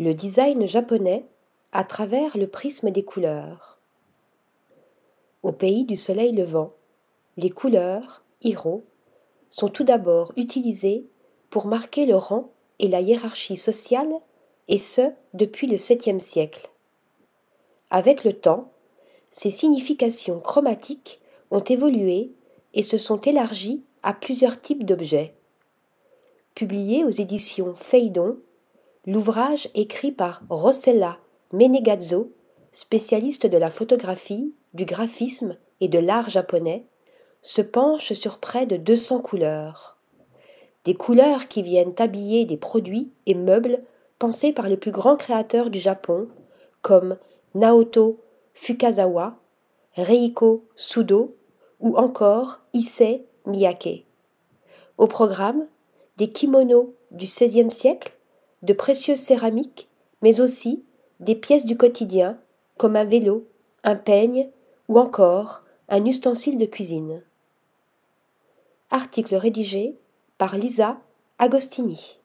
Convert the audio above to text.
Le design japonais à travers le prisme des couleurs. Au pays du soleil levant, les couleurs, hiro, sont tout d'abord utilisées pour marquer le rang et la hiérarchie sociale, et ce depuis le septième siècle. Avec le temps, ces significations chromatiques ont évolué et se sont élargies à plusieurs types d'objets. Publié aux éditions Phaidon, l'ouvrage écrit par Rossella Menegazzo, spécialiste de la photographie, du graphisme et de l'art japonais, se penche sur près de 200 couleurs. Des couleurs qui viennent habiller des produits et meubles pensés par les plus grands créateurs du Japon, comme Naoto Fukazawa, Reiko Sudo ou encore Issei Miyake. Au programme, des kimonos du XVIe siècle, de précieuses céramiques, mais aussi des pièces du quotidien comme un vélo, un peigne ou encore un ustensile de cuisine. Article rédigé par Lisa Agostini.